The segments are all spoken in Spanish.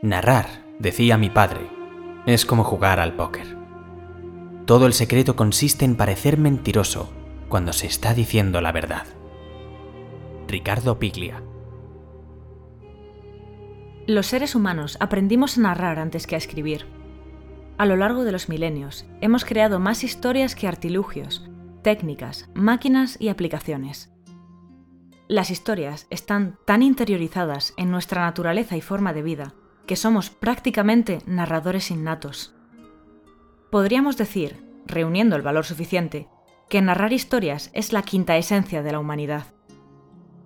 Narrar, decía mi padre, es como jugar al póker. Todo el secreto consiste en parecer mentiroso cuando se está diciendo la verdad. Ricardo Piglia. Los seres humanos aprendimos a narrar antes que a escribir. A lo largo de los milenios, hemos creado más historias que artilugios, técnicas, máquinas y aplicaciones. Las historias están tan interiorizadas en nuestra naturaleza y forma de vida que somos prácticamente narradores innatos. Podríamos decir, reuniendo el valor suficiente, que narrar historias es la quinta esencia de la humanidad.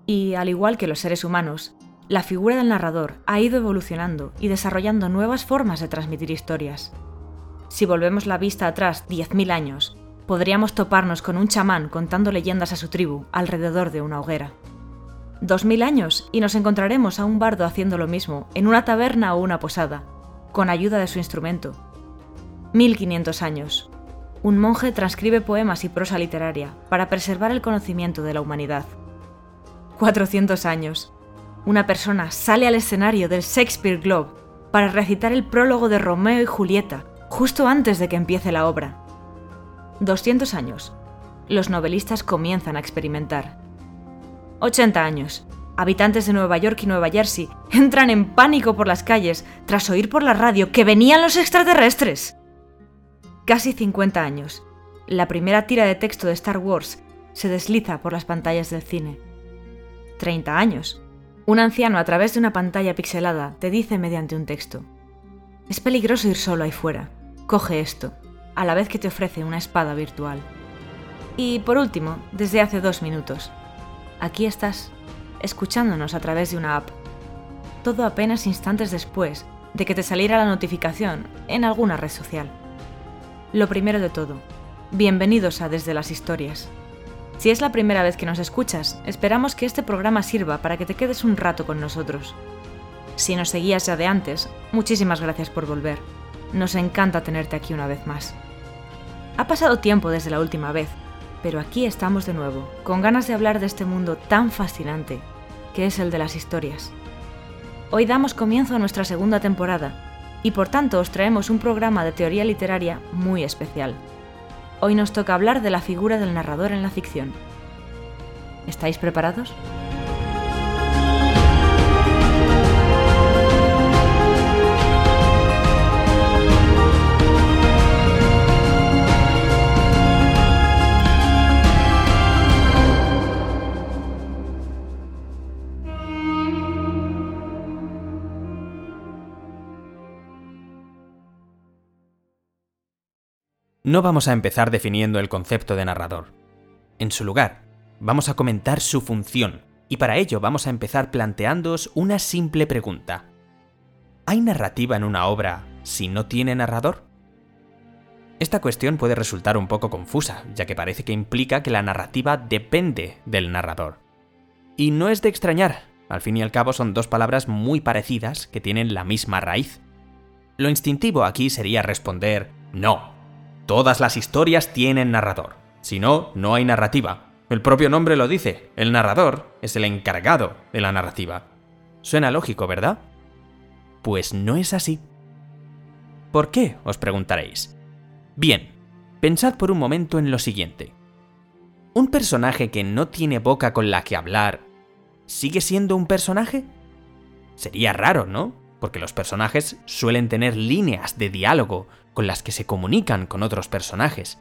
Y, al igual que los seres humanos, la figura del narrador ha ido evolucionando y desarrollando nuevas formas de transmitir historias. Si volvemos la vista atrás 10.000 años, podríamos toparnos con un chamán contando leyendas a su tribu alrededor de una hoguera. 2.000 años y nos encontraremos a un bardo haciendo lo mismo en una taberna o una posada, con ayuda de su instrumento. 1.500 años. Un monje transcribe poemas y prosa literaria para preservar el conocimiento de la humanidad. 400 años. Una persona sale al escenario del Shakespeare Globe para recitar el prólogo de Romeo y Julieta justo antes de que empiece la obra. 200 años. Los novelistas comienzan a experimentar. 80 años. Habitantes de Nueva York y Nueva Jersey entran en pánico por las calles tras oír por la radio que venían los extraterrestres. Casi 50 años. La primera tira de texto de Star Wars se desliza por las pantallas del cine. 30 años. Un anciano a través de una pantalla pixelada te dice mediante un texto. Es peligroso ir solo ahí fuera. Coge esto, a la vez que te ofrece una espada virtual. Y por último, desde hace dos minutos, aquí estás, escuchándonos a través de una app. Todo apenas instantes después de que te saliera la notificación en alguna red social. Lo primero de todo, bienvenidos a Desde las Historias. Si es la primera vez que nos escuchas, esperamos que este programa sirva para que te quedes un rato con nosotros. Si nos seguías ya de antes, muchísimas gracias por volver. Nos encanta tenerte aquí una vez más. Ha pasado tiempo desde la última vez, pero aquí estamos de nuevo, con ganas de hablar de este mundo tan fascinante, que es el de las historias. Hoy damos comienzo a nuestra segunda temporada, y por tanto os traemos un programa de teoría literaria muy especial. Hoy nos toca hablar de la figura del narrador en la ficción. ¿Estáis preparados? No vamos a empezar definiendo el concepto de narrador. En su lugar, vamos a comentar su función, y para ello vamos a empezar planteándoos una simple pregunta. ¿Hay narrativa en una obra si no tiene narrador? Esta cuestión puede resultar un poco confusa, ya que parece que implica que la narrativa depende del narrador. Y no es de extrañar, al fin y al cabo son dos palabras muy parecidas que tienen la misma raíz. Lo instintivo aquí sería responder no, Todas las historias tienen narrador. Si no, no hay narrativa. El propio nombre lo dice, el narrador es el encargado de la narrativa. Suena lógico, ¿verdad? Pues no es así. ¿Por qué? os preguntaréis. Bien, pensad por un momento en lo siguiente. ¿Un personaje que no tiene boca con la que hablar sigue siendo un personaje? Sería raro, ¿no? Porque los personajes suelen tener líneas de diálogo con las que se comunican con otros personajes,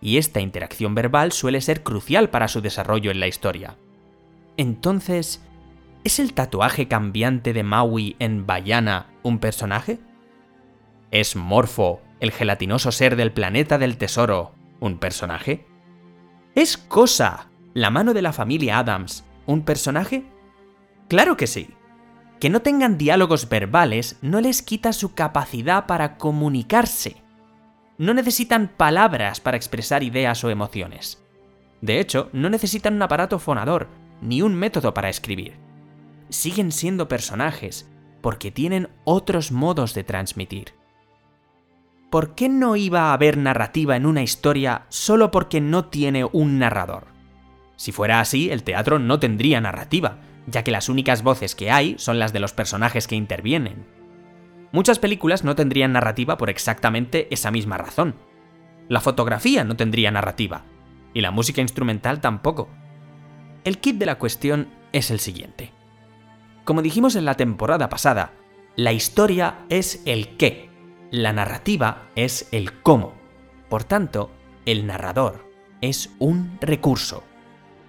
y esta interacción verbal suele ser crucial para su desarrollo en la historia. Entonces, ¿es el tatuaje cambiante de Maui en Bayana un personaje? ¿Es Morfo, el gelatinoso ser del planeta del tesoro, un personaje? ¿Es Cosa, la mano de la familia Adams, un personaje? Claro que sí que no tengan diálogos verbales no les quita su capacidad para comunicarse. No necesitan palabras para expresar ideas o emociones. De hecho, no necesitan un aparato fonador, ni un método para escribir. Siguen siendo personajes, porque tienen otros modos de transmitir. ¿Por qué no iba a haber narrativa en una historia solo porque no tiene un narrador? Si fuera así, el teatro no tendría narrativa, ya que las únicas voces que hay son las de los personajes que intervienen. Muchas películas no tendrían narrativa por exactamente esa misma razón. La fotografía no tendría narrativa, y la música instrumental tampoco. El kit de la cuestión es el siguiente. Como dijimos en la temporada pasada, la historia es el qué, la narrativa es el cómo. Por tanto, el narrador es un recurso,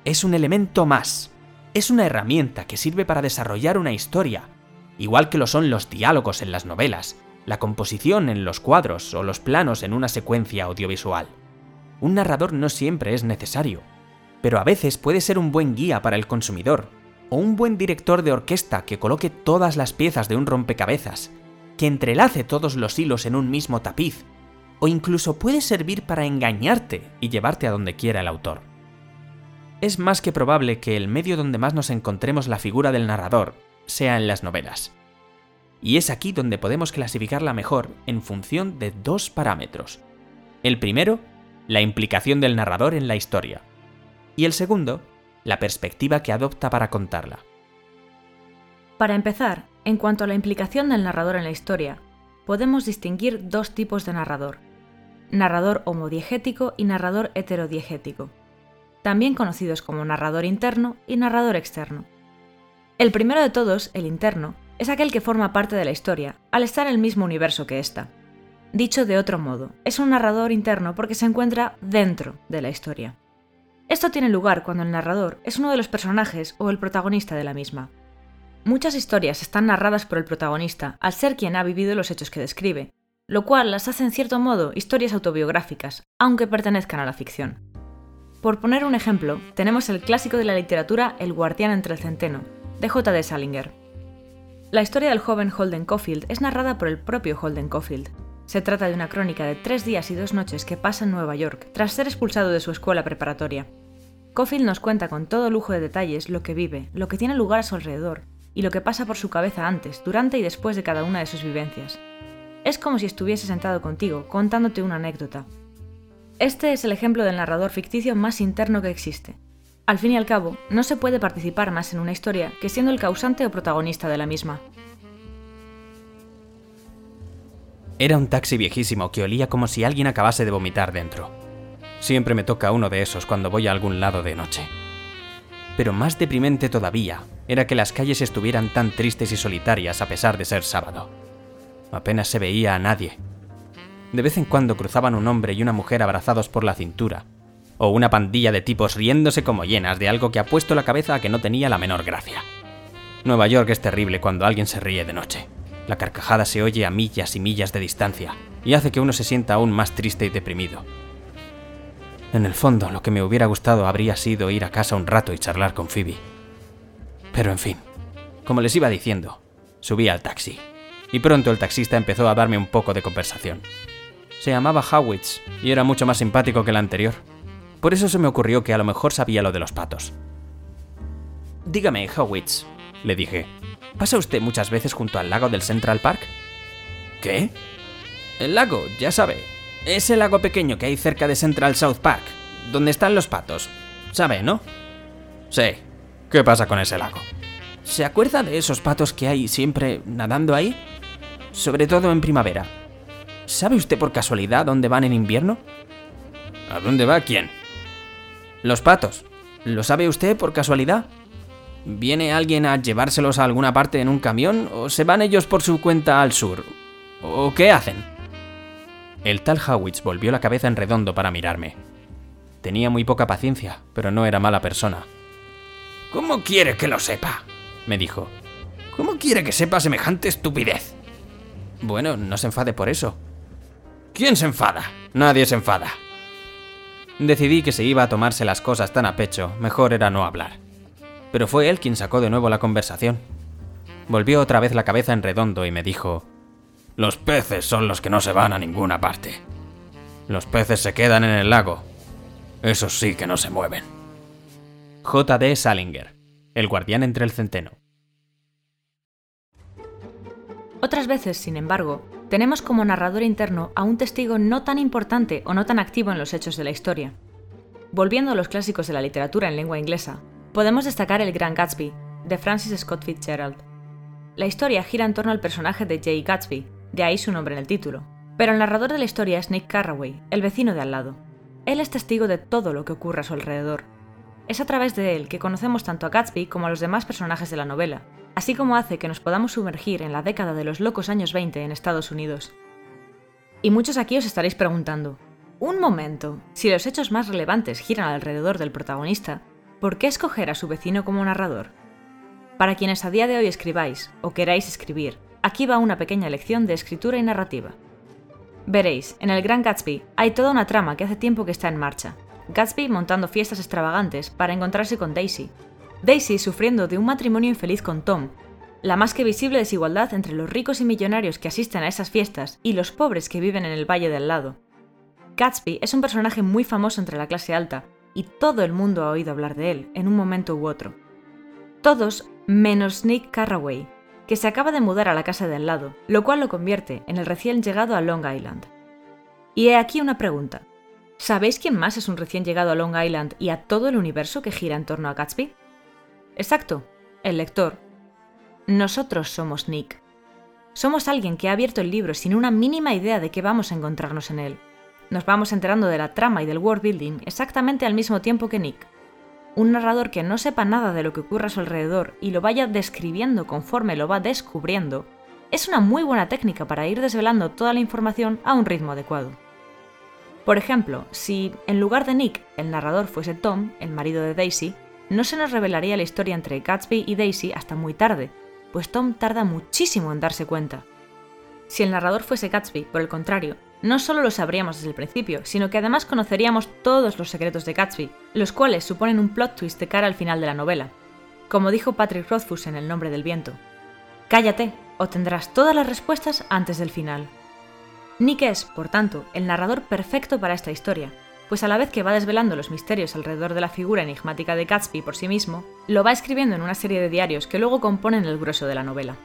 es un elemento más, es una herramienta que sirve para desarrollar una historia, igual que lo son los diálogos en las novelas, la composición en los cuadros o los planos en una secuencia audiovisual. Un narrador no siempre es necesario, pero a veces puede ser un buen guía para el consumidor, o un buen director de orquesta que coloque todas las piezas de un rompecabezas, que entrelace todos los hilos en un mismo tapiz, o incluso puede servir para engañarte y llevarte a donde quiera el autor. Es más que probable que el medio donde más nos encontremos la figura del narrador sea en las novelas. Y es aquí donde podemos clasificarla mejor en función de dos parámetros. El primero, la implicación del narrador en la historia. Y el segundo, la perspectiva que adopta para contarla. Para empezar, en cuanto a la implicación del narrador en la historia, podemos distinguir dos tipos de narrador, narrador homodiegético y narrador heterodiegético, también conocidos como narrador interno y narrador externo. El primero de todos, el interno, es aquel que forma parte de la historia, al estar en el mismo universo que ésta. Dicho de otro modo, es un narrador interno porque se encuentra dentro de la historia. Esto tiene lugar cuando el narrador es uno de los personajes o el protagonista de la misma. Muchas historias están narradas por el protagonista al ser quien ha vivido los hechos que describe, lo cual las hace en cierto modo historias autobiográficas, aunque pertenezcan a la ficción. Por poner un ejemplo, tenemos el clásico de la literatura El guardián entre el centeno, de J.D. Salinger. La historia del joven Holden Caulfield es narrada por el propio Holden Caulfield. Se trata de una crónica de tres días y dos noches que pasa en Nueva York tras ser expulsado de su escuela preparatoria. Caulfield nos cuenta con todo lujo de detalles lo que vive, lo que tiene lugar a su alrededor y lo que pasa por su cabeza antes, durante y después de cada una de sus vivencias. Es como si estuviese sentado contigo, contándote una anécdota. Este es el ejemplo del narrador ficticio más interno que existe, al fin y al cabo, no se puede participar más en una historia que siendo el causante o protagonista de la misma. Era un taxi viejísimo que olía como si alguien acabase de vomitar dentro. Siempre me toca uno de esos cuando voy a algún lado de noche. Pero más deprimente todavía era que las calles estuvieran tan tristes y solitarias a pesar de ser sábado. Apenas se veía a nadie. De vez en cuando cruzaban un hombre y una mujer abrazados por la cintura, o una pandilla de tipos riéndose como llenas de algo que ha puesto la cabeza a que no tenía la menor gracia. Nueva York es terrible cuando alguien se ríe de noche. La carcajada se oye a millas y millas de distancia y hace que uno se sienta aún más triste y deprimido. En el fondo, lo que me hubiera gustado habría sido ir a casa un rato y charlar con Phoebe. Pero en fin, como les iba diciendo, subí al taxi. Y pronto el taxista empezó a darme un poco de conversación. Se llamaba Howitz y era mucho más simpático que el anterior. Por eso se me ocurrió que a lo mejor sabía lo de los patos. Dígame, Howitz, le dije, ¿pasa usted muchas veces junto al lago del Central Park? ¿Qué? El lago, ya sabe. Ese lago pequeño que hay cerca de Central South Park, donde están los patos. ¿Sabe, no? Sí. ¿Qué pasa con ese lago? ¿Se acuerda de esos patos que hay siempre nadando ahí? Sobre todo en primavera. ¿Sabe usted por casualidad dónde van en invierno? ¿A dónde va quién? Los patos. ¿Lo sabe usted por casualidad? ¿Viene alguien a llevárselos a alguna parte en un camión o se van ellos por su cuenta al sur? ¿O qué hacen? El tal Howitz volvió la cabeza en redondo para mirarme. Tenía muy poca paciencia, pero no era mala persona. ¿Cómo quiere que lo sepa? me dijo. ¿Cómo quiere que sepa semejante estupidez? Bueno, no se enfade por eso. ¿Quién se enfada? Nadie se enfada. Decidí que se iba a tomarse las cosas tan a pecho, mejor era no hablar. Pero fue él quien sacó de nuevo la conversación. Volvió otra vez la cabeza en redondo y me dijo, Los peces son los que no se van a ninguna parte. Los peces se quedan en el lago. Esos sí que no se mueven. J.D. Salinger, el guardián entre el centeno. Otras veces, sin embargo, tenemos como narrador interno a un testigo no tan importante o no tan activo en los hechos de la historia. Volviendo a los clásicos de la literatura en lengua inglesa, podemos destacar El Gran Gatsby, de Francis Scott Fitzgerald. la historia gira en torno al personaje de Jay Gatsby, de ahí su nombre en el título. Pero el narrador de la historia es Nick Carraway, el vecino de al lado. Él es testigo de todo lo que ocurre a su alrededor. Es a través de él que conocemos tanto a Gatsby como a los demás personajes de la novela, así como hace que nos podamos sumergir en la década de los locos años 20 en Estados Unidos. Y muchos aquí os estaréis preguntando, un momento, si los hechos más relevantes giran alrededor del protagonista, ¿por qué escoger a su vecino como narrador? Para quienes a día de hoy escribáis o queráis escribir, aquí va una pequeña lección de escritura y narrativa. Veréis, en el Gran Gatsby hay toda una trama que hace tiempo que está en marcha. Gatsby montando fiestas extravagantes para encontrarse con Daisy. Daisy sufriendo de un matrimonio infeliz con Tom. La más que visible desigualdad entre los ricos y millonarios que asisten a esas fiestas y los pobres que viven en el valle del lado. Gatsby es un personaje muy famoso entre la clase alta, y todo el mundo ha oído hablar de él en un momento u otro. Todos menos Nick Carraway, que se acaba de mudar a la casa de al lado, lo cual lo convierte en el recién llegado a Long Island. Y he aquí una pregunta. ¿Sabéis quién más es un recién llegado a Long Island y a todo el universo que gira en torno a Gatsby? Exacto, el lector. Nosotros somos Nick. Somos alguien que ha abierto el libro sin una mínima idea de qué vamos a encontrarnos en él. Nos vamos enterando de la trama y del world building exactamente al mismo tiempo que Nick un narrador que no sepa nada de lo que ocurre a su alrededor y lo vaya describiendo conforme lo va descubriendo, es una muy buena técnica para ir desvelando toda la información a un ritmo adecuado. Por ejemplo, si en lugar de Nick el narrador fuese Tom, el marido de Daisy, no se nos revelaría la historia entre Gatsby y Daisy hasta muy tarde, pues Tom tarda muchísimo en darse cuenta. Si el narrador fuese Gatsby, por el contrario, no solo lo sabríamos desde el principio, sino que además conoceríamos todos los secretos de Gatsby, los cuales suponen un plot twist de cara al final de la novela. Como dijo Patrick Rothfuss en El nombre del viento, cállate, o tendrás todas las respuestas antes del final. Nick es, por tanto, el narrador perfecto para esta historia, pues a la vez que va desvelando los misterios alrededor de la figura enigmática de Gatsby por sí mismo, lo va escribiendo en una serie de diarios que luego componen el grueso de la novela.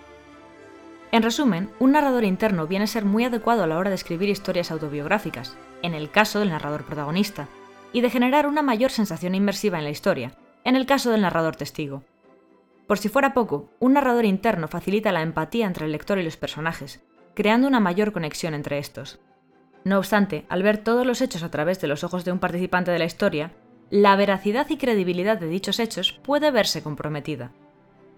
En resumen, un narrador interno viene a ser muy adecuado a la hora de escribir historias autobiográficas, en el caso del narrador protagonista, y de generar una mayor sensación inmersiva en la historia, en el caso del narrador testigo. Por si fuera poco, un narrador interno facilita la empatía entre el lector y los personajes, creando una mayor conexión entre estos. No obstante, al ver todos los hechos a través de los ojos de un participante de la historia, la veracidad y credibilidad de dichos hechos puede verse comprometida.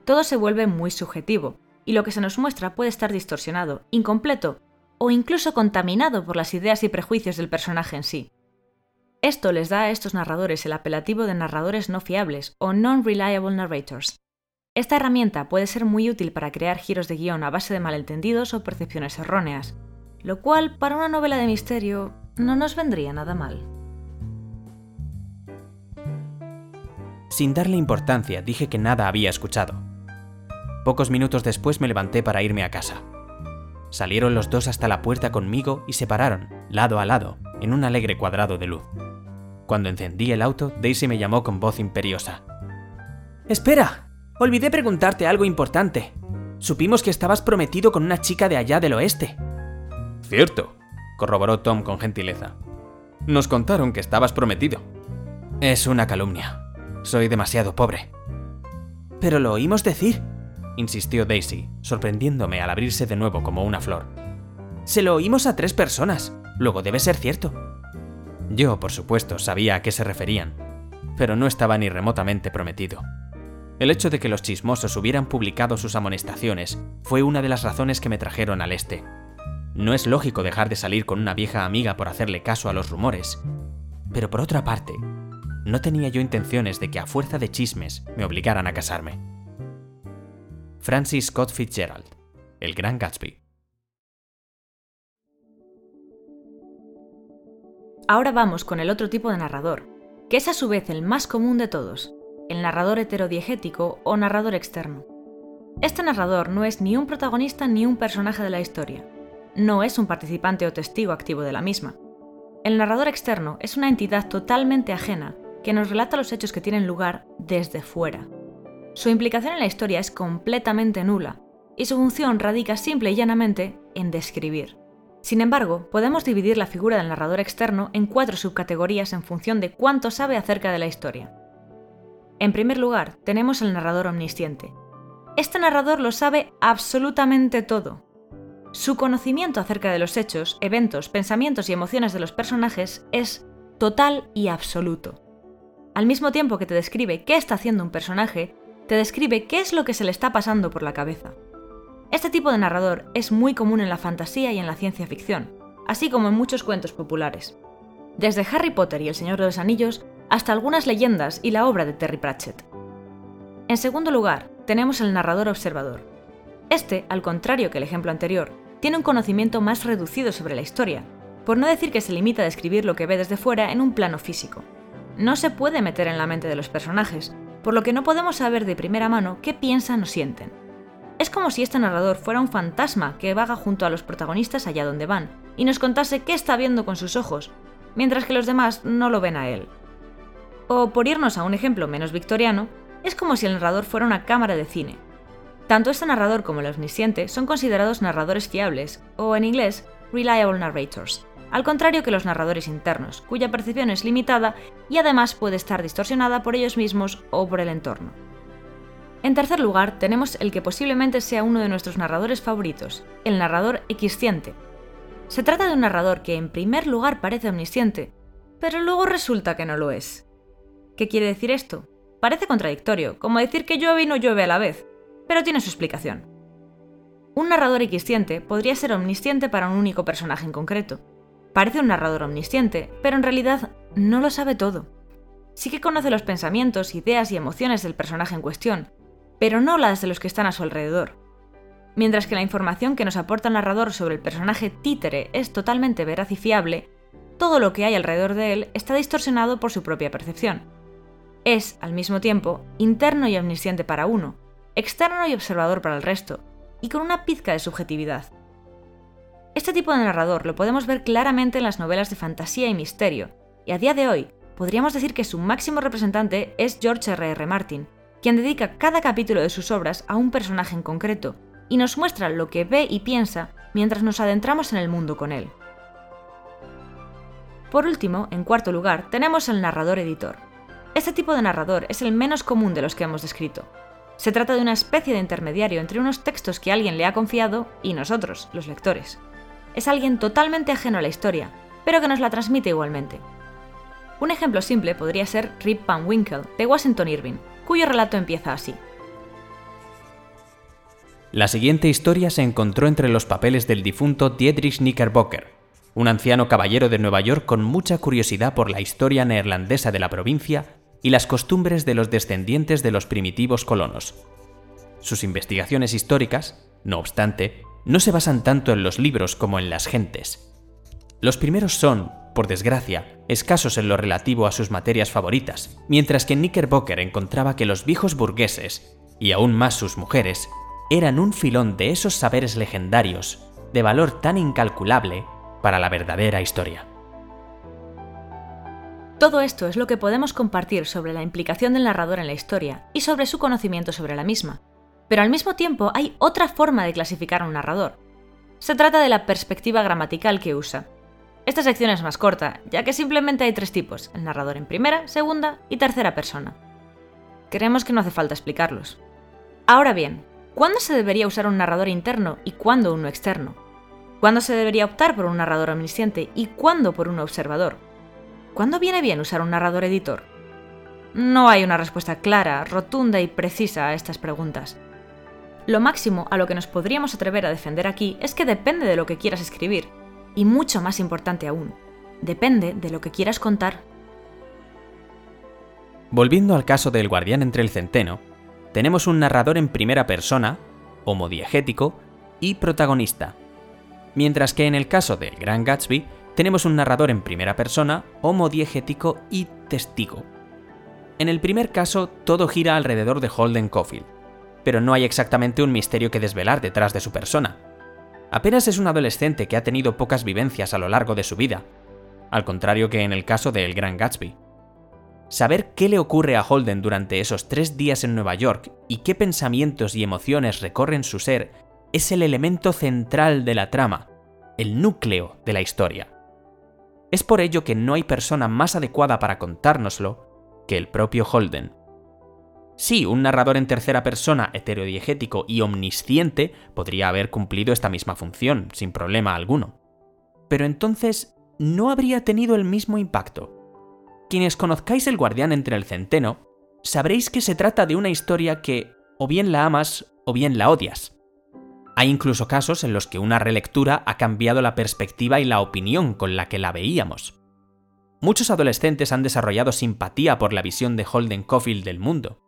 Todo se vuelve muy subjetivo, y lo que se nos muestra puede estar distorsionado, incompleto o incluso contaminado por las ideas y prejuicios del personaje en sí. Esto les da a estos narradores el apelativo de narradores no fiables o non-reliable narrators. Esta herramienta puede ser muy útil para crear giros de guion a base de malentendidos o percepciones erróneas, lo cual para una novela de misterio no nos vendría nada mal. Sin darle importancia, dije que nada había escuchado. Pocos minutos después me levanté para irme a casa. Salieron los dos hasta la puerta conmigo y se pararon, lado a lado, en un alegre cuadrado de luz. Cuando encendí el auto, Daisy me llamó con voz imperiosa. ¡Espera! Olvidé preguntarte algo importante. Supimos que estabas prometido con una chica de allá del oeste. Cierto, corroboró Tom con gentileza. Nos contaron que estabas prometido. Es una calumnia. Soy demasiado pobre. Pero lo oímos decir, insistió Daisy, sorprendiéndome al abrirse de nuevo como una flor. Se lo oímos a tres personas, luego debe ser cierto. Yo, por supuesto, sabía a qué se referían, pero no estaba ni remotamente prometido. El hecho de que los chismosos hubieran publicado sus amonestaciones fue una de las razones que me trajeron al este. No es lógico dejar de salir con una vieja amiga por hacerle caso a los rumores, pero por otra parte, no tenía yo intenciones de que a fuerza de chismes me obligaran a casarme. Francis Scott Fitzgerald, El Gran Gatsby. Ahora vamos con el otro tipo de narrador, que es a su vez el más común de todos, el narrador heterodiegético o narrador externo. Este narrador no es ni un protagonista ni un personaje de la historia, no es un participante o testigo activo de la misma. El narrador externo es una entidad totalmente ajena que nos relata los hechos que tienen lugar desde fuera, su implicación en la historia es completamente nula, y su función radica simple y llanamente en describir. Sin embargo, podemos dividir la figura del narrador externo en cuatro subcategorías en función de cuánto sabe acerca de la historia. En primer lugar, tenemos el narrador omnisciente. Este narrador lo sabe absolutamente todo. Su conocimiento acerca de los hechos, eventos, pensamientos y emociones de los personajes es total y absoluto. Al mismo tiempo que te describe qué está haciendo un personaje, te describe qué es lo que se le está pasando por la cabeza. Este tipo de narrador es muy común en la fantasía y en la ciencia ficción, así como en muchos cuentos populares. Desde Harry Potter y El Señor de los Anillos hasta algunas leyendas y la obra de Terry Pratchett. En segundo lugar, tenemos el narrador observador. Este, al contrario que el ejemplo anterior, tiene un conocimiento más reducido sobre la historia, por no decir que se limita a describir lo que ve desde fuera en un plano físico. No se puede meter en la mente de los personajes, por lo que no podemos saber de primera mano qué piensan o sienten. Es como si este narrador fuera un fantasma que vaga junto a los protagonistas allá donde van, y nos contase qué está viendo con sus ojos, mientras que los demás no lo ven a él. O por irnos a un ejemplo menos victoriano, es como si el narrador fuera una cámara de cine. Tanto este narrador como el omnisciente son considerados narradores fiables, o en inglés, reliable narrators, al contrario que los narradores internos, cuya percepción es limitada y además puede estar distorsionada por ellos mismos o por el entorno. En tercer lugar, tenemos el que posiblemente sea uno de nuestros narradores favoritos, el narrador equisciente. Se trata de un narrador que en primer lugar parece omnisciente, pero luego resulta que no lo es. ¿Qué quiere decir esto? Parece contradictorio, como decir que llueve y no llueve a la vez, pero tiene su explicación. Un narrador equisciente podría ser omnisciente para un único personaje en concreto. Parece un narrador omnisciente, pero en realidad no lo sabe todo. Sí que conoce los pensamientos, ideas y emociones del personaje en cuestión, pero no las de los que están a su alrededor. Mientras que la información que nos aporta el narrador sobre el personaje títere es totalmente veraz y fiable, todo lo que hay alrededor de él está distorsionado por su propia percepción. Es, al mismo tiempo, interno y omnisciente para uno, externo y observador para el resto, y con una pizca de subjetividad. Este tipo de narrador lo podemos ver claramente en las novelas de fantasía y misterio, y a día de hoy podríamos decir que su máximo representante es George R. R. Martin, quien dedica cada capítulo de sus obras a un personaje en concreto, y nos muestra lo que ve y piensa mientras nos adentramos en el mundo con él. Por último, en cuarto lugar, tenemos el narrador editor. Este tipo de narrador es el menos común de los que hemos descrito. Se trata de una especie de intermediario entre unos textos que alguien le ha confiado y nosotros, los lectores. Es alguien totalmente ajeno a la historia, pero que nos la transmite igualmente. Un ejemplo simple podría ser Rip Van Winkle, de Washington Irving, cuyo relato empieza así. La siguiente historia se encontró entre los papeles del difunto Dietrich Knickerbocker, un anciano caballero de Nueva York con mucha curiosidad por la historia neerlandesa de la provincia y las costumbres de los descendientes de los primitivos colonos. Sus investigaciones históricas, no obstante, no se basan tanto en los libros como en las gentes. Los primeros son, por desgracia, escasos en lo relativo a sus materias favoritas, mientras que Knickerbocker encontraba que los viejos burgueses, y aún más sus mujeres, eran un filón de esos saberes legendarios, de valor tan incalculable para la verdadera historia. Todo esto es lo que podemos compartir sobre la implicación del narrador en la historia y sobre su conocimiento sobre la misma. Pero al mismo tiempo hay otra forma de clasificar a un narrador. Se trata de la perspectiva gramatical que usa. Esta sección es más corta, ya que simplemente hay tres tipos, el narrador en primera, segunda y tercera persona. Creemos que no hace falta explicarlos. Ahora bien, ¿cuándo se debería usar un narrador interno y cuándo uno externo? ¿Cuándo se debería optar por un narrador omnisciente y cuándo por un observador? ¿Cuándo viene bien usar un narrador editor? No hay una respuesta clara, rotunda y precisa a estas preguntas. Lo máximo a lo que nos podríamos atrever a defender aquí es que depende de lo que quieras escribir y mucho más importante aún, depende de lo que quieras contar. Volviendo al caso del guardián entre el centeno, tenemos un narrador en primera persona, homodiegético y protagonista. Mientras que en el caso del Gran Gatsby, tenemos un narrador en primera persona, homodiegético y testigo. En el primer caso, todo gira alrededor de Holden Caulfield, pero no hay exactamente un misterio que desvelar detrás de su persona. Apenas es un adolescente que ha tenido pocas vivencias a lo largo de su vida, al contrario que en el caso de El Gran Gatsby. Saber qué le ocurre a Holden durante esos tres días en Nueva York y qué pensamientos y emociones recorren su ser es el elemento central de la trama, el núcleo de la historia. Es por ello que no hay persona más adecuada para contárnoslo que el propio Holden. Sí, un narrador en tercera persona heterodiegético y omnisciente podría haber cumplido esta misma función, sin problema alguno. Pero entonces no habría tenido el mismo impacto. Quienes conozcáis El guardián entre el centeno, sabréis que se trata de una historia que o bien la amas o bien la odias. Hay incluso casos en los que una relectura ha cambiado la perspectiva y la opinión con la que la veíamos. Muchos adolescentes han desarrollado simpatía por la visión de Holden Caulfield del mundo,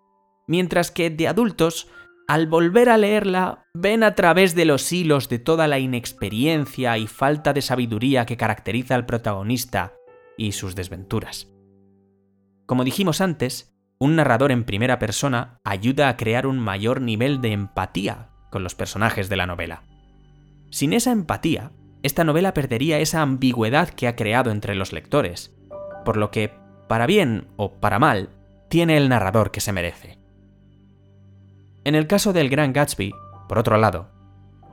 mientras que de adultos, al volver a leerla, ven a través de los hilos de toda la inexperiencia y falta de sabiduría que caracteriza al protagonista y sus desventuras. Como dijimos antes, un narrador en primera persona ayuda a crear un mayor nivel de empatía con los personajes de la novela. Sin esa empatía, esta novela perdería esa ambigüedad que ha creado entre los lectores, por lo que, para bien o para mal, tiene el narrador que se merece. En el caso del Gran Gatsby, por otro lado,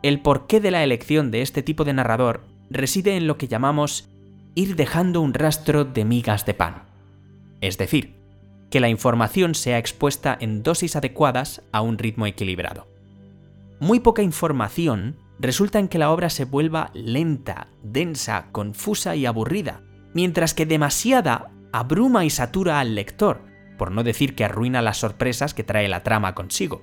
el porqué de la elección de este tipo de narrador reside en lo que llamamos ir dejando un rastro de migas de pan. Es decir, que la información sea expuesta en dosis adecuadas a un ritmo equilibrado. Muy poca información resulta en que la obra se vuelva lenta, densa, confusa y aburrida, mientras que demasiada abruma y satura al lector, por no decir que arruina las sorpresas que trae la trama consigo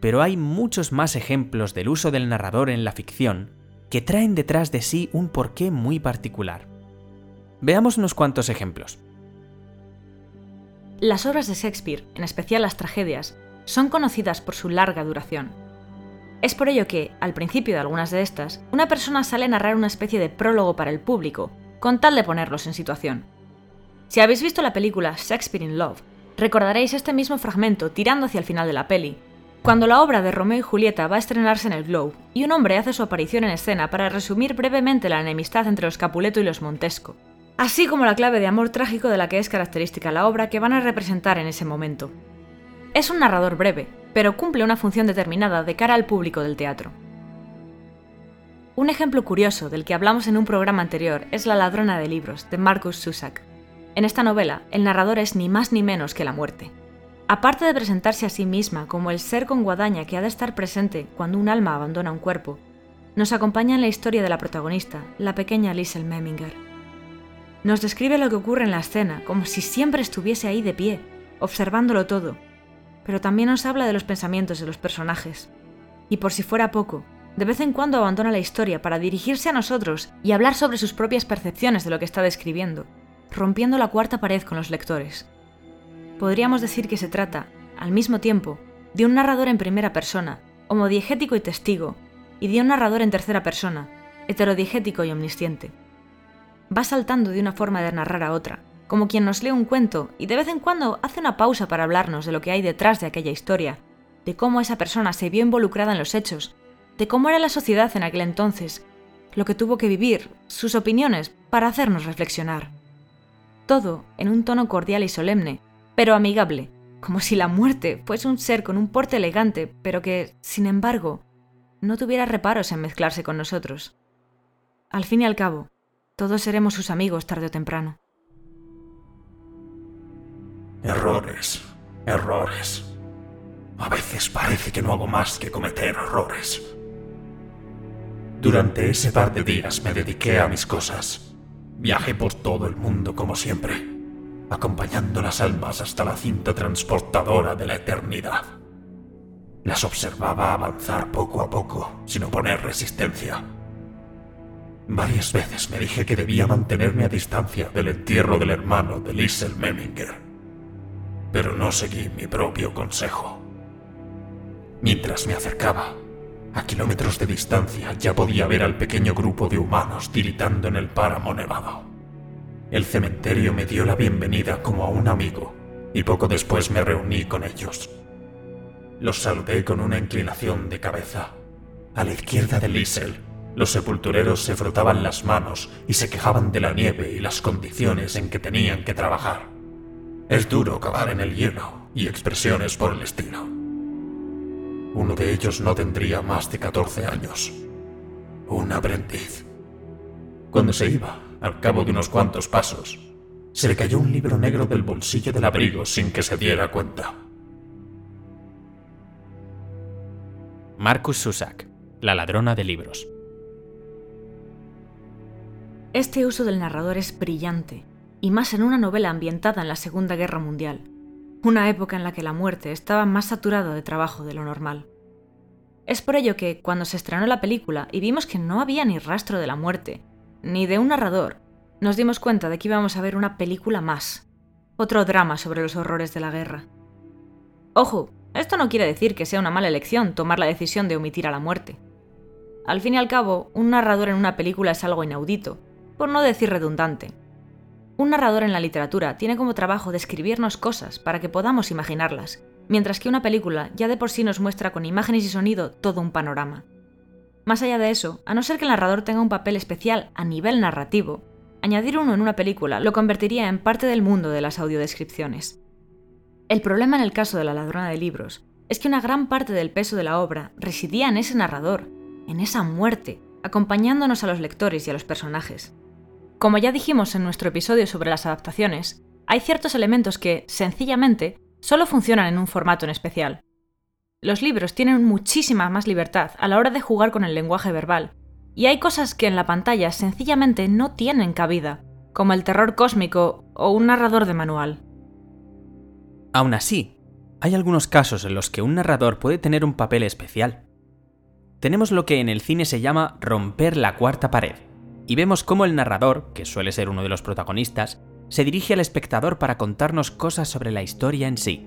pero hay muchos más ejemplos del uso del narrador en la ficción que traen detrás de sí un porqué muy particular. Veamos unos cuantos ejemplos. Las obras de Shakespeare, en especial las tragedias, son conocidas por su larga duración. Es por ello que, al principio de algunas de estas, una persona sale a narrar una especie de prólogo para el público, con tal de ponerlos en situación. Si habéis visto la película Shakespeare in Love, recordaréis este mismo fragmento tirando hacia el final de la peli, cuando la obra de Romeo y Julieta va a estrenarse en el Globe, y un hombre hace su aparición en escena para resumir brevemente la enemistad entre los Capuleto y los Montesco, así como la clave de amor trágico de la que es característica la obra que van a representar en ese momento. Es un narrador breve, pero cumple una función determinada de cara al público del teatro. Un ejemplo curioso del que hablamos en un programa anterior es La ladrona de libros, de Marcus Zusak. En esta novela, el narrador es ni más ni menos que la muerte. Aparte de presentarse a sí misma como el ser con guadaña que ha de estar presente cuando un alma abandona un cuerpo, nos acompaña en la historia de la protagonista, la pequeña Liesel Memminger. Nos describe lo que ocurre en la escena, como si siempre estuviese ahí de pie, observándolo todo, pero también nos habla de los pensamientos de los personajes. Y por si fuera poco, de vez en cuando abandona la historia para dirigirse a nosotros y hablar sobre sus propias percepciones de lo que está describiendo, rompiendo la cuarta pared con los lectores podríamos decir que se trata, al mismo tiempo, de un narrador en primera persona, homodiegético y testigo, y de un narrador en tercera persona, heterodiegético y omnisciente. Va saltando de una forma de narrar a otra, como quien nos lee un cuento y de vez en cuando hace una pausa para hablarnos de lo que hay detrás de aquella historia, de cómo esa persona se vio involucrada en los hechos, de cómo era la sociedad en aquel entonces, lo que tuvo que vivir, sus opiniones, para hacernos reflexionar. Todo en un tono cordial y solemne, pero amigable, como si la muerte fuese un ser con un porte elegante, pero que, sin embargo, no tuviera reparos en mezclarse con nosotros. Al fin y al cabo, todos seremos sus amigos tarde o temprano. Errores, errores. A veces parece que no hago más que cometer errores. Durante ese par de días me dediqué a mis cosas. Viajé por todo el mundo como siempre acompañando las almas hasta la cinta transportadora de la eternidad. Las observaba avanzar poco a poco, sin oponer resistencia. Varias veces me dije que debía mantenerme a distancia del entierro del hermano de Liesel Memminger, pero no seguí mi propio consejo. Mientras me acercaba, a kilómetros de distancia ya podía ver al pequeño grupo de humanos tiritando en el páramo nevado. El cementerio me dio la bienvenida como a un amigo y poco después me reuní con ellos. Los saludé con una inclinación de cabeza. A la izquierda de Liesel, los sepultureros se frotaban las manos y se quejaban de la nieve y las condiciones en que tenían que trabajar. Es duro cavar en el hielo y expresiones por el estilo. Uno de ellos no tendría más de 14 años. Un aprendiz. Cuando se iba, al cabo de unos cuantos pasos, se le cayó un libro negro del bolsillo del abrigo sin que se diera cuenta. Marcus Susak, la ladrona de libros. Este uso del narrador es brillante y más en una novela ambientada en la Segunda Guerra Mundial, una época en la que la muerte estaba más saturada de trabajo de lo normal. Es por ello que, cuando se estrenó la película y vimos que no había ni rastro de la muerte, ni de un narrador, nos dimos cuenta de que íbamos a ver una película más, otro drama sobre los horrores de la guerra. Ojo, esto no quiere decir que sea una mala elección tomar la decisión de omitir a la muerte. Al fin y al cabo, un narrador en una película es algo inaudito, por no decir redundante. Un narrador en la literatura tiene como trabajo describirnos cosas para que podamos imaginarlas, mientras que una película ya de por sí nos muestra con imágenes y sonido todo un panorama. Más allá de eso, a no ser que el narrador tenga un papel especial a nivel narrativo, añadir uno en una película lo convertiría en parte del mundo de las audiodescripciones. El problema en el caso de La ladrona de libros es que una gran parte del peso de la obra residía en ese narrador, en esa muerte, acompañándonos a los lectores y a los personajes. Como ya dijimos en nuestro episodio sobre las adaptaciones, hay ciertos elementos que, sencillamente, solo funcionan en un formato en especial. Los libros tienen muchísima más libertad a la hora de jugar con el lenguaje verbal, y hay cosas que en la pantalla sencillamente no tienen cabida, como el terror cósmico o un narrador de manual. Aún así, hay algunos casos en los que un narrador puede tener un papel especial. Tenemos lo que en el cine se llama romper la cuarta pared y vemos cómo el narrador, que suele ser uno de los protagonistas, se dirige al espectador para contarnos cosas sobre la historia en sí.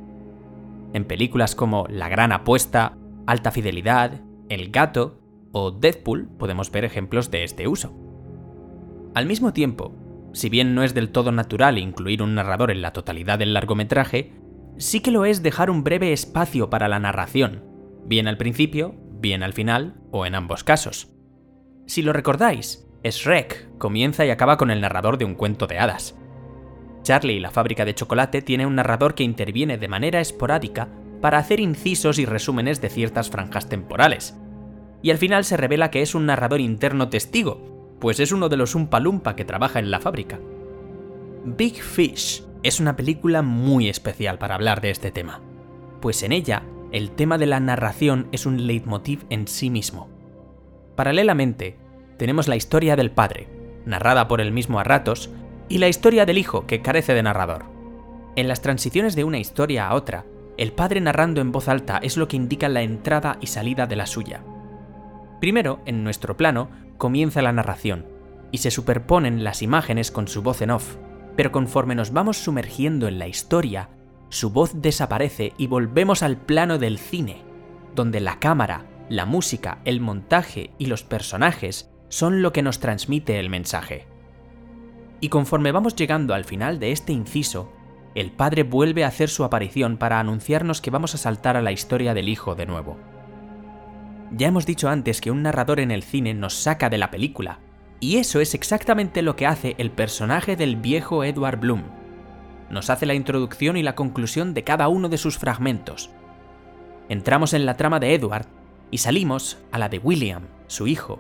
En películas como La Gran Apuesta, Alta Fidelidad, El Gato o Deadpool podemos ver ejemplos de este uso. Al mismo tiempo, si bien no es del todo natural incluir un narrador en la totalidad del largometraje, sí que lo es dejar un breve espacio para la narración, bien al principio, bien al final o en ambos casos. Si lo recordáis, Shrek comienza y acaba con el narrador de un cuento de hadas. Charlie y la fábrica de chocolate tiene un narrador que interviene de manera esporádica para hacer incisos y resúmenes de ciertas franjas temporales. Y al final se revela que es un narrador interno testigo, pues es uno de los Umpa que trabaja en la fábrica. Big Fish es una película muy especial para hablar de este tema, pues en ella el tema de la narración es un leitmotiv en sí mismo. Paralelamente, tenemos la historia del padre, narrada por el mismo a ratos, y la historia del hijo, que carece de narrador. En las transiciones de una historia a otra, el padre narrando en voz alta es lo que indica la entrada y salida de la suya. Primero, en nuestro plano, comienza la narración, y se superponen las imágenes con su voz en off, pero conforme nos vamos sumergiendo en la historia, su voz desaparece y volvemos al plano del cine, donde la cámara, la música, el montaje y los personajes son lo que nos transmite el mensaje. Y conforme vamos llegando al final de este inciso, el padre vuelve a hacer su aparición para anunciarnos que vamos a saltar a la historia del hijo de nuevo. Ya hemos dicho antes que un narrador en el cine nos saca de la película, y eso es exactamente lo que hace el personaje del viejo Edward Bloom. Nos hace la introducción y la conclusión de cada uno de sus fragmentos. Entramos en la trama de Edward y salimos a la de William, su hijo,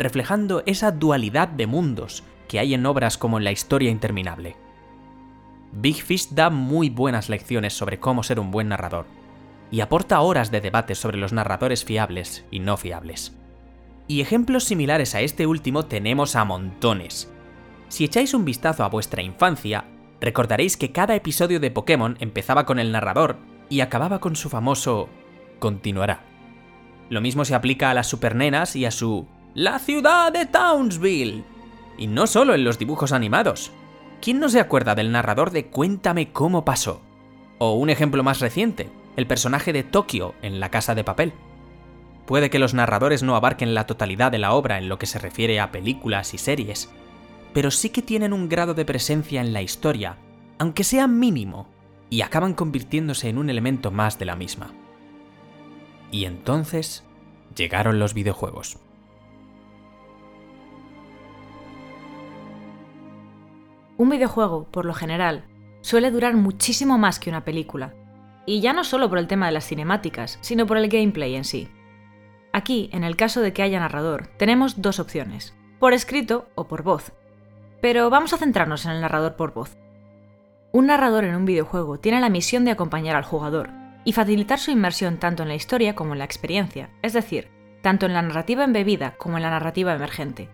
reflejando esa dualidad de mundos que hay en obras como en La historia interminable. Big Fish da muy buenas lecciones sobre cómo ser un buen narrador, y aporta horas de debate sobre los narradores fiables y no fiables. Y ejemplos similares a este último tenemos a montones. Si echáis un vistazo a vuestra infancia, recordaréis que cada episodio de Pokémon empezaba con el narrador y acababa con su famoso continuará. Lo mismo se aplica a las supernenas y a su la ciudad de Townsville. Y no solo en los dibujos animados. ¿Quién no se acuerda del narrador de Cuéntame cómo pasó? O un ejemplo más reciente, el personaje de Tokio en La Casa de Papel. Puede que los narradores no abarquen la totalidad de la obra en lo que se refiere a películas y series, pero sí que tienen un grado de presencia en la historia, aunque sea mínimo, y acaban convirtiéndose en un elemento más de la misma. Y entonces llegaron los videojuegos. Un videojuego, por lo general, suele durar muchísimo más que una película. Y ya no solo por el tema de las cinemáticas, sino por el gameplay en sí. Aquí, en el caso de que haya narrador, tenemos dos opciones, por escrito o por voz. Pero vamos a centrarnos en el narrador por voz. Un narrador en un videojuego tiene la misión de acompañar al jugador, y facilitar su inmersión tanto en la historia como en la experiencia, es decir, tanto en la narrativa embebida como en la narrativa emergente.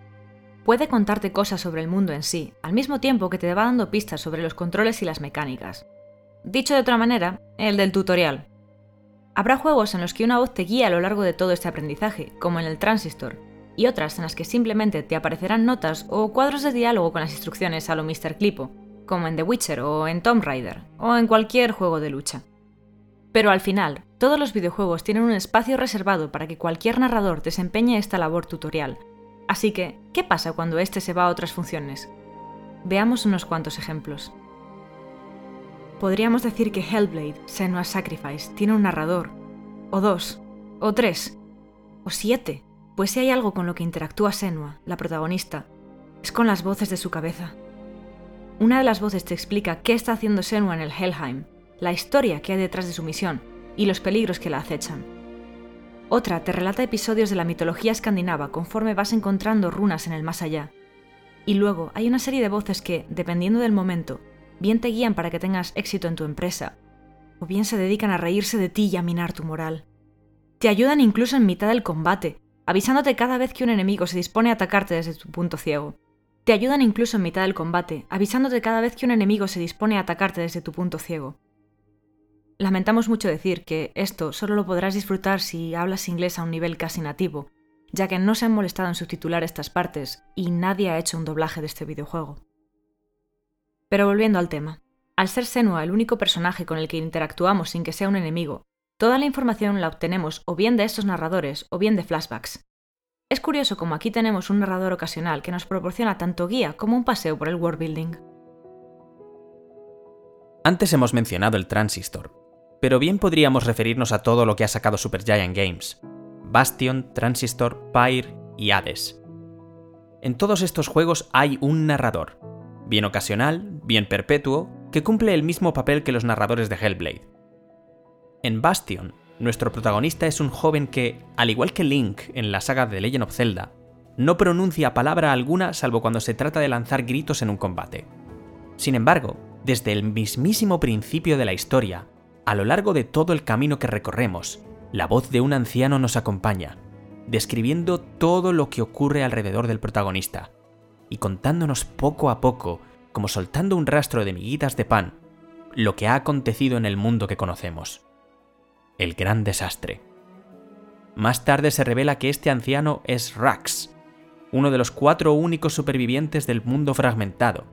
Puede contarte cosas sobre el mundo en sí, al mismo tiempo que te va dando pistas sobre los controles y las mecánicas. Dicho de otra manera, el del tutorial. Habrá juegos en los que una voz te guía a lo largo de todo este aprendizaje, como en el Transistor, y otras en las que simplemente te aparecerán notas o cuadros de diálogo con las instrucciones a lo Mr. Clipo, como en The Witcher o en Tomb Raider, o en cualquier juego de lucha. Pero al final, todos los videojuegos tienen un espacio reservado para que cualquier narrador desempeñe esta labor tutorial. Así que, ¿qué pasa cuando éste se va a otras funciones? Veamos unos cuantos ejemplos. Podríamos decir que Hellblade, Senua's Sacrifice, tiene un narrador, o dos, o tres, o siete, pues si hay algo con lo que interactúa Senua, la protagonista, es con las voces de su cabeza. Una de las voces te explica qué está haciendo Senua en el Helheim, la historia que hay detrás de su misión y los peligros que la acechan. Otra te relata episodios de la mitología escandinava conforme vas encontrando runas en el más allá. Y luego hay una serie de voces que, dependiendo del momento, bien te guían para que tengas éxito en tu empresa, o bien se dedican a reírse de ti y a minar tu moral. Te ayudan incluso en mitad del combate, avisándote cada vez que un enemigo se dispone a atacarte desde tu punto ciego. Te ayudan incluso en mitad del combate, avisándote cada vez que un enemigo se dispone a atacarte desde tu punto ciego. Lamentamos mucho decir que esto solo lo podrás disfrutar si hablas inglés a un nivel casi nativo, ya que no se han molestado en subtitular estas partes y nadie ha hecho un doblaje de este videojuego. Pero volviendo al tema, al ser Senua el único personaje con el que interactuamos sin que sea un enemigo, toda la información la obtenemos o bien de estos narradores o bien de flashbacks. Es curioso como aquí tenemos un narrador ocasional que nos proporciona tanto guía como un paseo por el world building. Antes hemos mencionado el Transistor, pero bien podríamos referirnos a todo lo que ha sacado Supergiant Games. Bastion, Transistor, Pyre y Hades. En todos estos juegos hay un narrador, bien ocasional, bien perpetuo, que cumple el mismo papel que los narradores de Hellblade. En Bastion, nuestro protagonista es un joven que, al igual que Link en la saga de Legend of Zelda, no pronuncia palabra alguna salvo cuando se trata de lanzar gritos en un combate. Sin embargo, desde el mismísimo principio de la historia, a lo largo de todo el camino que recorremos, la voz de un anciano nos acompaña, describiendo todo lo que ocurre alrededor del protagonista, y contándonos poco a poco, como soltando un rastro de miguitas de pan, lo que ha acontecido en el mundo que conocemos. El gran desastre. Más tarde se revela que este anciano es Rax, uno de los cuatro únicos supervivientes del mundo fragmentado,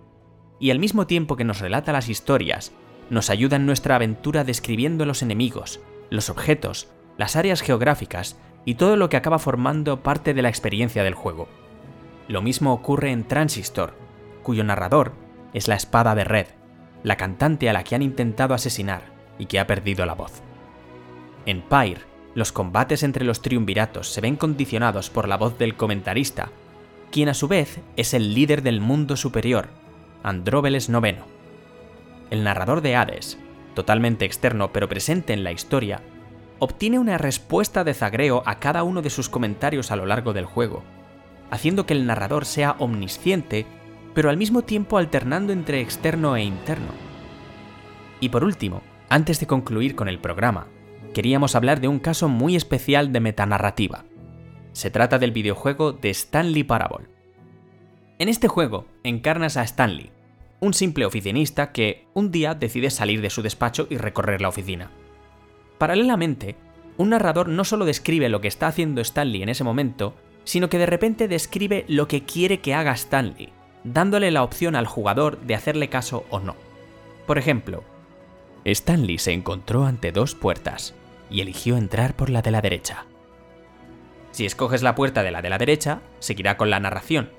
y al mismo tiempo que nos relata las historias nos ayuda en nuestra aventura describiendo los enemigos, los objetos, las áreas geográficas y todo lo que acaba formando parte de la experiencia del juego. Lo mismo ocurre en Transistor, cuyo narrador es la espada de Red, la cantante a la que han intentado asesinar y que ha perdido la voz. En Pyre, los combates entre los triunviratos se ven condicionados por la voz del comentarista, quien a su vez es el líder del mundo superior, Andróbeles IX el narrador de Hades, totalmente externo pero presente en la historia, obtiene una respuesta de zagreo a cada uno de sus comentarios a lo largo del juego, haciendo que el narrador sea omnisciente, pero al mismo tiempo alternando entre externo e interno. Y por último, antes de concluir con el programa, queríamos hablar de un caso muy especial de metanarrativa. Se trata del videojuego de Stanley Parable. En este juego encarnas a Stanley, un simple oficinista que un día decide salir de su despacho y recorrer la oficina. Paralelamente, un narrador no solo describe lo que está haciendo Stanley en ese momento, sino que de repente describe lo que quiere que haga Stanley, dándole la opción al jugador de hacerle caso o no. Por ejemplo, Stanley se encontró ante dos puertas y eligió entrar por la de la derecha. Si escoges la puerta de la de la derecha, seguirá con la narración,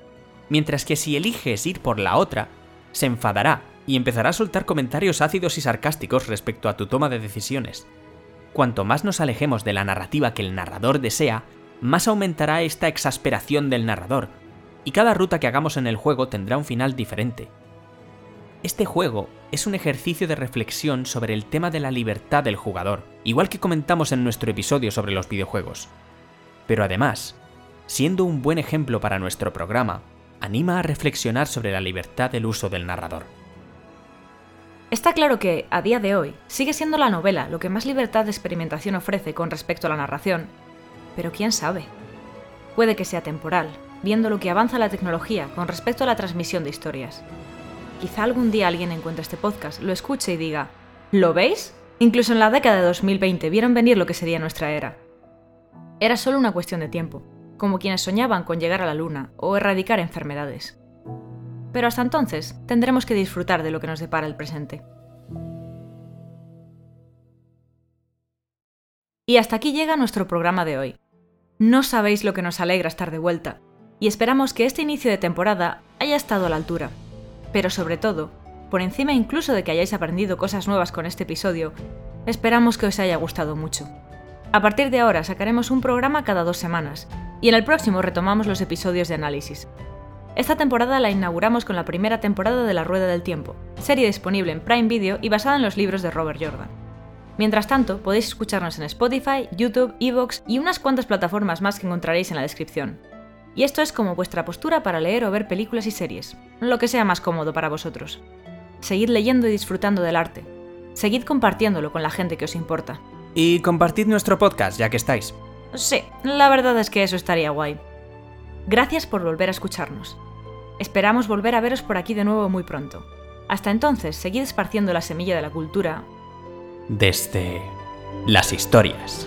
mientras que si eliges ir por la otra, se enfadará y empezará a soltar comentarios ácidos y sarcásticos respecto a tu toma de decisiones. Cuanto más nos alejemos de la narrativa que el narrador desea, más aumentará esta exasperación del narrador, y cada ruta que hagamos en el juego tendrá un final diferente. Este juego es un ejercicio de reflexión sobre el tema de la libertad del jugador, igual que comentamos en nuestro episodio sobre los videojuegos. Pero además, siendo un buen ejemplo para nuestro programa, anima a reflexionar sobre la libertad del uso del narrador. Está claro que, a día de hoy, sigue siendo la novela lo que más libertad de experimentación ofrece con respecto a la narración, pero quién sabe. Puede que sea temporal, viendo lo que avanza la tecnología con respecto a la transmisión de historias. Quizá algún día alguien encuentre este podcast, lo escuche y diga, ¿lo veis? Incluso en la década de 2020 vieron venir lo que sería nuestra era. Era solo una cuestión de tiempo, como quienes soñaban con llegar a la Luna o erradicar enfermedades pero hasta entonces tendremos que disfrutar de lo que nos depara el presente. Y hasta aquí llega nuestro programa de hoy. No sabéis lo que nos alegra estar de vuelta, y esperamos que este inicio de temporada haya estado a la altura. Pero sobre todo, por encima incluso de que hayáis aprendido cosas nuevas con este episodio, esperamos que os haya gustado mucho. A partir de ahora sacaremos un programa cada dos semanas, y en el próximo retomamos los episodios de análisis, esta temporada la inauguramos con la primera temporada de La Rueda del Tiempo, serie disponible en Prime Video y basada en los libros de Robert Jordan. Mientras tanto, podéis escucharnos en Spotify, YouTube, Evox y unas cuantas plataformas más que encontraréis en la descripción. Y esto es como vuestra postura para leer o ver películas y series, lo que sea más cómodo para vosotros. Seguid leyendo y disfrutando del arte. Seguid compartiéndolo con la gente que os importa. Y compartid nuestro podcast, ya que estáis. Sí, la verdad es que eso estaría guay. Gracias por volver a escucharnos. Esperamos volver a veros por aquí de nuevo muy pronto. Hasta entonces, seguid esparciendo la semilla de la cultura desde las historias.